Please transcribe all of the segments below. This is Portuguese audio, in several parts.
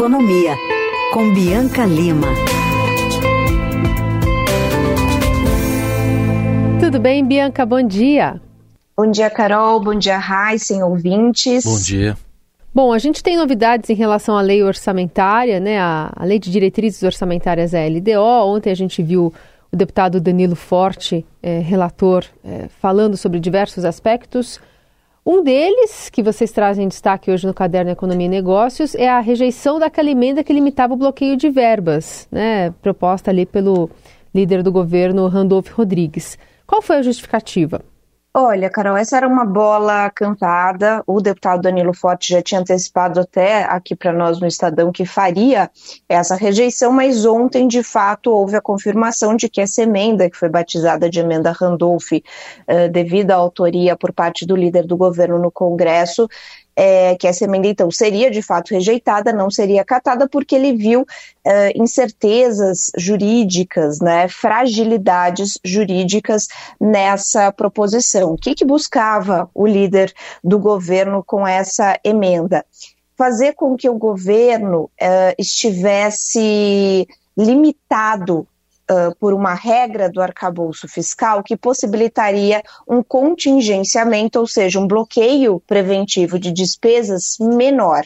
Economia, com Bianca Lima. Tudo bem, Bianca? Bom dia. Bom dia, Carol. Bom dia, Raíssen, ouvintes. Bom dia. Bom, a gente tem novidades em relação à lei orçamentária, né? A, a Lei de Diretrizes Orçamentárias, a LDO. Ontem a gente viu o deputado Danilo Forte, é, relator, é, falando sobre diversos aspectos. Um deles, que vocês trazem destaque hoje no caderno Economia e Negócios, é a rejeição daquela emenda que limitava o bloqueio de verbas, né, proposta ali pelo líder do governo, Randolph Rodrigues. Qual foi a justificativa? Olha, Carol, essa era uma bola cantada. O deputado Danilo Forte já tinha antecipado até aqui para nós no Estadão que faria essa rejeição, mas ontem, de fato, houve a confirmação de que essa emenda, que foi batizada de emenda Randolph, uh, devido à autoria por parte do líder do governo no Congresso, é, que essa emenda então seria de fato rejeitada, não seria acatada, porque ele viu é, incertezas jurídicas, né, fragilidades jurídicas nessa proposição. O que, que buscava o líder do governo com essa emenda? Fazer com que o governo é, estivesse limitado por uma regra do arcabouço fiscal que possibilitaria um contingenciamento, ou seja, um bloqueio preventivo de despesas menor.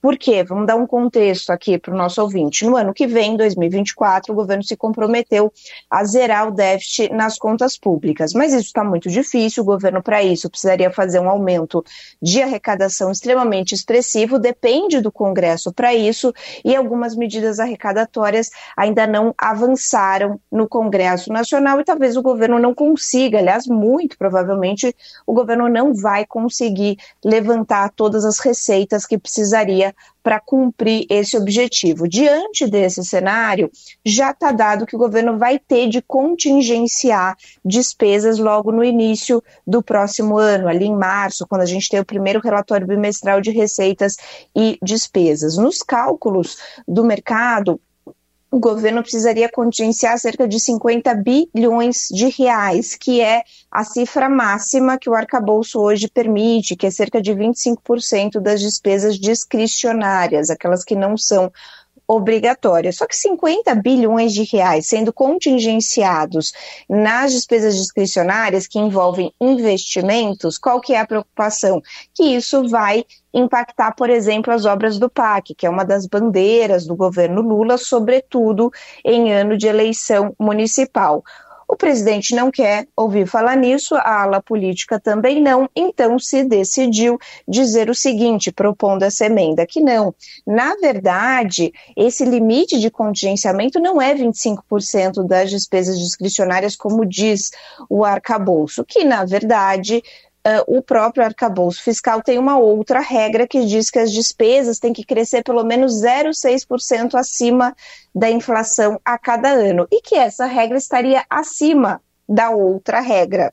Por quê? Vamos dar um contexto aqui para o nosso ouvinte. No ano que vem, 2024, o governo se comprometeu a zerar o déficit nas contas públicas. Mas isso está muito difícil, o governo, para isso, precisaria fazer um aumento de arrecadação extremamente expressivo, depende do Congresso para isso, e algumas medidas arrecadatórias ainda não avançaram no Congresso Nacional e talvez o governo não consiga, aliás, muito provavelmente, o governo não vai conseguir levantar todas as receitas que precisaria precisaria para cumprir esse objetivo. Diante desse cenário, já está dado que o governo vai ter de contingenciar despesas logo no início do próximo ano, ali em março, quando a gente tem o primeiro relatório bimestral de receitas e despesas. Nos cálculos do mercado, o governo precisaria contingenciar cerca de 50 bilhões de reais, que é a cifra máxima que o arcabouço hoje permite, que é cerca de 25% das despesas discricionárias, aquelas que não são obrigatória. Só que 50 bilhões de reais sendo contingenciados nas despesas discricionárias que envolvem investimentos, qual que é a preocupação? Que isso vai impactar, por exemplo, as obras do PAC, que é uma das bandeiras do governo Lula, sobretudo em ano de eleição municipal. O presidente não quer ouvir falar nisso, a ala política também não, então se decidiu dizer o seguinte, propondo essa emenda, que não. Na verdade, esse limite de contingenciamento não é 25% das despesas discricionárias, como diz o arcabouço, que na verdade Uh, o próprio arcabouço fiscal tem uma outra regra que diz que as despesas têm que crescer pelo menos 0,6% acima da inflação a cada ano e que essa regra estaria acima da outra regra.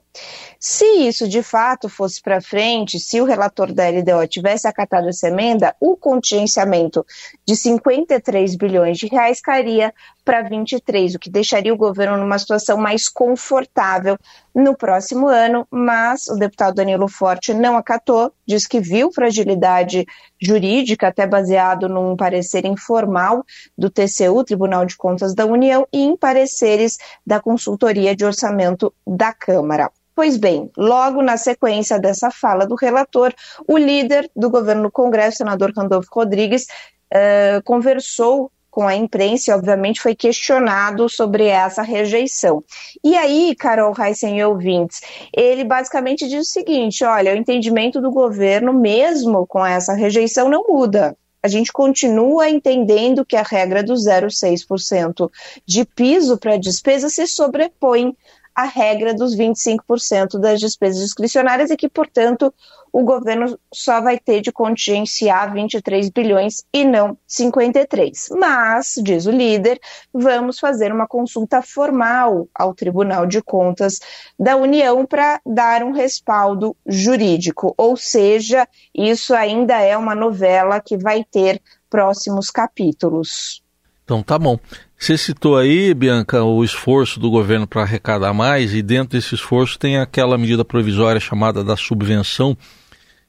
Se isso de fato fosse para frente, se o relator da LDO tivesse acatado essa emenda, o contingenciamento de 53 bilhões de reais cairia para 23, o que deixaria o governo numa situação mais confortável no próximo ano, mas o deputado Danilo Forte não acatou, diz que viu fragilidade jurídica, até baseado num parecer informal do TCU, Tribunal de Contas da União, e em pareceres da consultoria de orçamento da Câmara. Pois bem, logo na sequência dessa fala do relator, o líder do governo no Congresso, senador Randolfo Rodrigues, uh, conversou com a imprensa e, obviamente, foi questionado sobre essa rejeição. E aí, Carol Heissen e ouvintes, ele basicamente diz o seguinte: olha, o entendimento do governo, mesmo com essa rejeição, não muda. A gente continua entendendo que a regra do 0,6% de piso para despesa se sobrepõe à regra dos 25% das despesas discricionárias e que, portanto, o governo só vai ter de contingenciar 23 bilhões e não 53. Mas, diz o líder, vamos fazer uma consulta formal ao Tribunal de Contas da União para dar um respaldo jurídico. Ou seja, isso ainda é uma novela que vai ter próximos capítulos. Então tá bom. Você citou aí, Bianca, o esforço do governo para arrecadar mais, e dentro desse esforço tem aquela medida provisória chamada da subvenção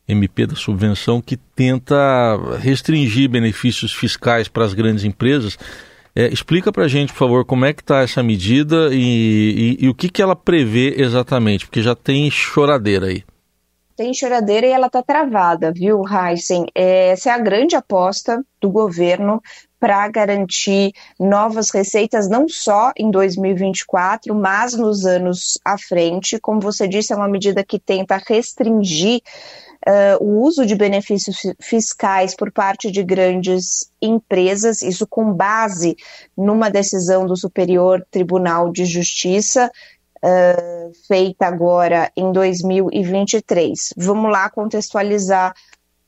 MP da subvenção que tenta restringir benefícios fiscais para as grandes empresas. É, explica para a gente, por favor, como é que está essa medida e, e, e o que, que ela prevê exatamente, porque já tem choradeira aí tem choradeira e ela está travada, viu, Heisen? É, essa é a grande aposta do governo para garantir novas receitas, não só em 2024, mas nos anos à frente. Como você disse, é uma medida que tenta restringir uh, o uso de benefícios fiscais por parte de grandes empresas, isso com base numa decisão do Superior Tribunal de Justiça uh, feita agora em 2023. Vamos lá contextualizar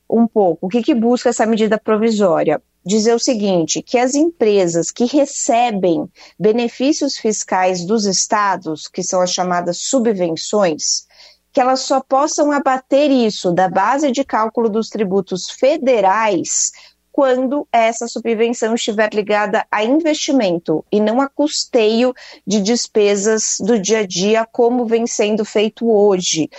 um pouco. O que, que busca essa medida provisória? Dizer o seguinte: que as empresas que recebem benefícios fiscais dos estados, que são as chamadas subvenções, que elas só possam abater isso da base de cálculo dos tributos federais quando essa subvenção estiver ligada a investimento e não a custeio de despesas do dia a dia, como vem sendo feito hoje.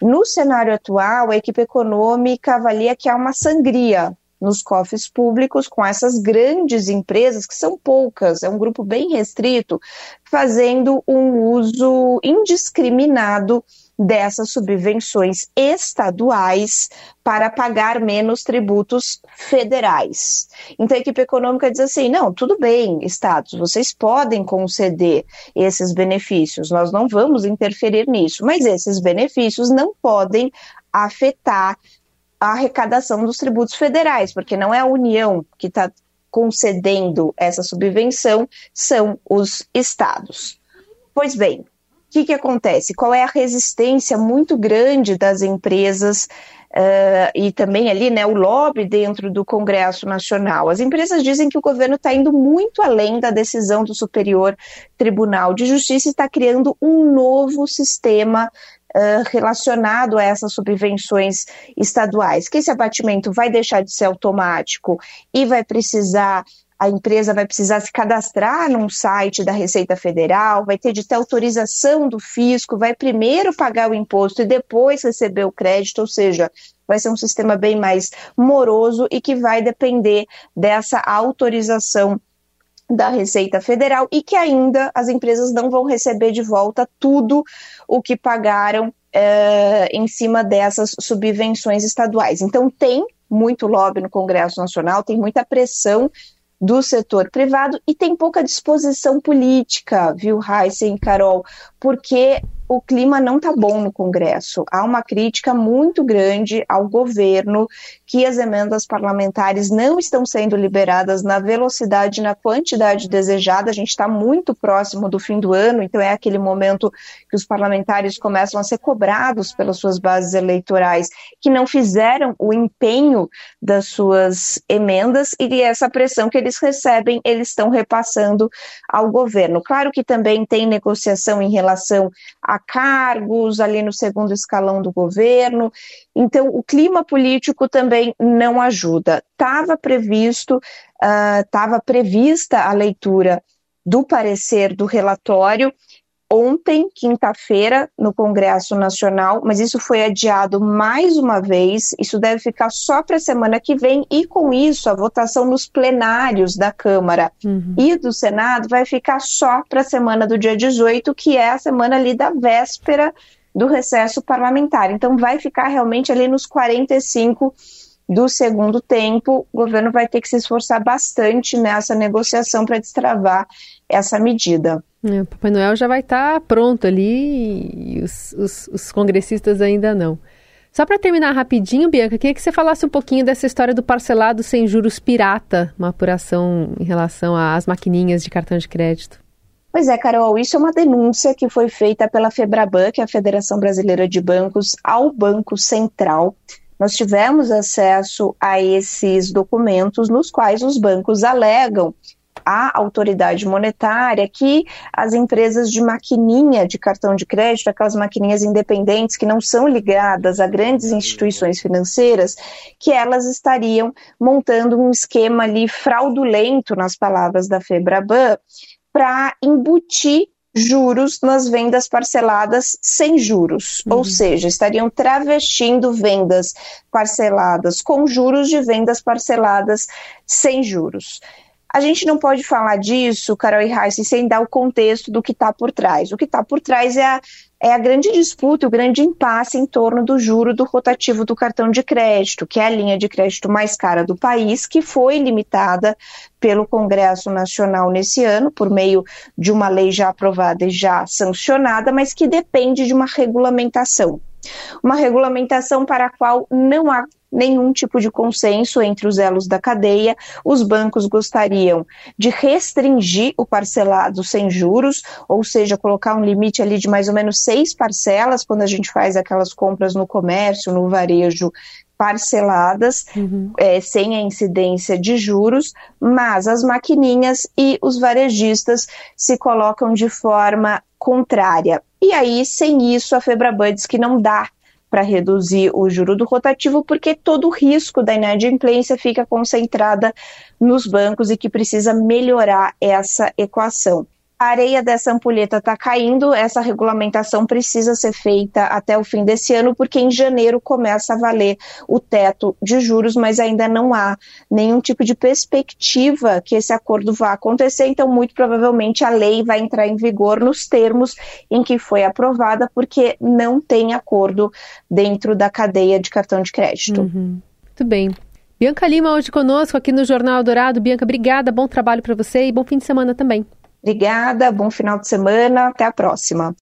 No cenário atual, a equipe econômica avalia que há uma sangria nos cofres públicos com essas grandes empresas, que são poucas, é um grupo bem restrito, fazendo um uso indiscriminado dessas subvenções estaduais para pagar menos tributos federais. Então a equipe econômica diz assim: não, tudo bem, estados, vocês podem conceder esses benefícios, nós não vamos interferir nisso, mas esses benefícios não podem afetar a arrecadação dos tributos federais, porque não é a União que está concedendo essa subvenção, são os estados. Pois bem, o que, que acontece? Qual é a resistência muito grande das empresas uh, e também ali né, o lobby dentro do Congresso Nacional? As empresas dizem que o governo está indo muito além da decisão do Superior Tribunal de Justiça e está criando um novo sistema Uh, relacionado a essas subvenções estaduais, que esse abatimento vai deixar de ser automático e vai precisar a empresa vai precisar se cadastrar num site da Receita Federal, vai ter de ter autorização do fisco, vai primeiro pagar o imposto e depois receber o crédito, ou seja, vai ser um sistema bem mais moroso e que vai depender dessa autorização da Receita Federal e que ainda as empresas não vão receber de volta tudo o que pagaram é, em cima dessas subvenções estaduais. Então, tem muito lobby no Congresso Nacional, tem muita pressão do setor privado e tem pouca disposição política, viu, Heisen e Carol, porque o clima não está bom no Congresso. Há uma crítica muito grande ao governo que as emendas parlamentares não estão sendo liberadas na velocidade na quantidade desejada. A gente está muito próximo do fim do ano, então é aquele momento que os parlamentares começam a ser cobrados pelas suas bases eleitorais que não fizeram o empenho das suas emendas e essa pressão que eles recebem, eles estão repassando ao governo. Claro que também tem negociação em relação a cargos ali no segundo escalão do governo. Então, o clima político também não ajuda. Estava previsto, estava uh, prevista a leitura do parecer do relatório ontem, quinta-feira, no Congresso Nacional, mas isso foi adiado mais uma vez. Isso deve ficar só para a semana que vem, e com isso, a votação nos plenários da Câmara uhum. e do Senado vai ficar só para a semana do dia 18, que é a semana ali da véspera do recesso parlamentar. Então, vai ficar realmente ali nos 45 do segundo tempo. O governo vai ter que se esforçar bastante nessa negociação para destravar essa medida. É, o Papai Noel já vai estar tá pronto ali e os, os, os congressistas ainda não. Só para terminar rapidinho, Bianca, queria que você falasse um pouquinho dessa história do parcelado sem juros pirata, uma apuração em relação às maquininhas de cartão de crédito. Pois é, Carol, isso é uma denúncia que foi feita pela FEBRABAN, que é a Federação Brasileira de Bancos, ao Banco Central. Nós tivemos acesso a esses documentos nos quais os bancos alegam a autoridade monetária que as empresas de maquininha de cartão de crédito, aquelas maquininhas independentes que não são ligadas a grandes instituições financeiras, que elas estariam montando um esquema ali fraudulento, nas palavras da Febraban, para embutir juros nas vendas parceladas sem juros, uhum. ou seja, estariam travestindo vendas parceladas com juros de vendas parceladas sem juros. A gente não pode falar disso, Carol e Raíssa, sem dar o contexto do que está por trás. O que está por trás é a, é a grande disputa, o grande impasse em torno do juro do rotativo do cartão de crédito, que é a linha de crédito mais cara do país, que foi limitada pelo Congresso Nacional nesse ano, por meio de uma lei já aprovada e já sancionada, mas que depende de uma regulamentação. Uma regulamentação para a qual não há nenhum tipo de consenso entre os elos da cadeia. Os bancos gostariam de restringir o parcelado sem juros, ou seja, colocar um limite ali de mais ou menos seis parcelas quando a gente faz aquelas compras no comércio, no varejo parceladas, uhum. é, sem a incidência de juros, mas as maquininhas e os varejistas se colocam de forma contrária. E aí, sem isso, a Febraban diz que não dá para reduzir o juro do rotativo, porque todo o risco da inadimplência fica concentrada nos bancos e que precisa melhorar essa equação a areia dessa ampulheta está caindo, essa regulamentação precisa ser feita até o fim desse ano, porque em janeiro começa a valer o teto de juros, mas ainda não há nenhum tipo de perspectiva que esse acordo vá acontecer, então muito provavelmente a lei vai entrar em vigor nos termos em que foi aprovada, porque não tem acordo dentro da cadeia de cartão de crédito. Uhum. Muito bem. Bianca Lima hoje conosco aqui no Jornal Dourado. Bianca, obrigada, bom trabalho para você e bom fim de semana também. Obrigada, bom final de semana, até a próxima.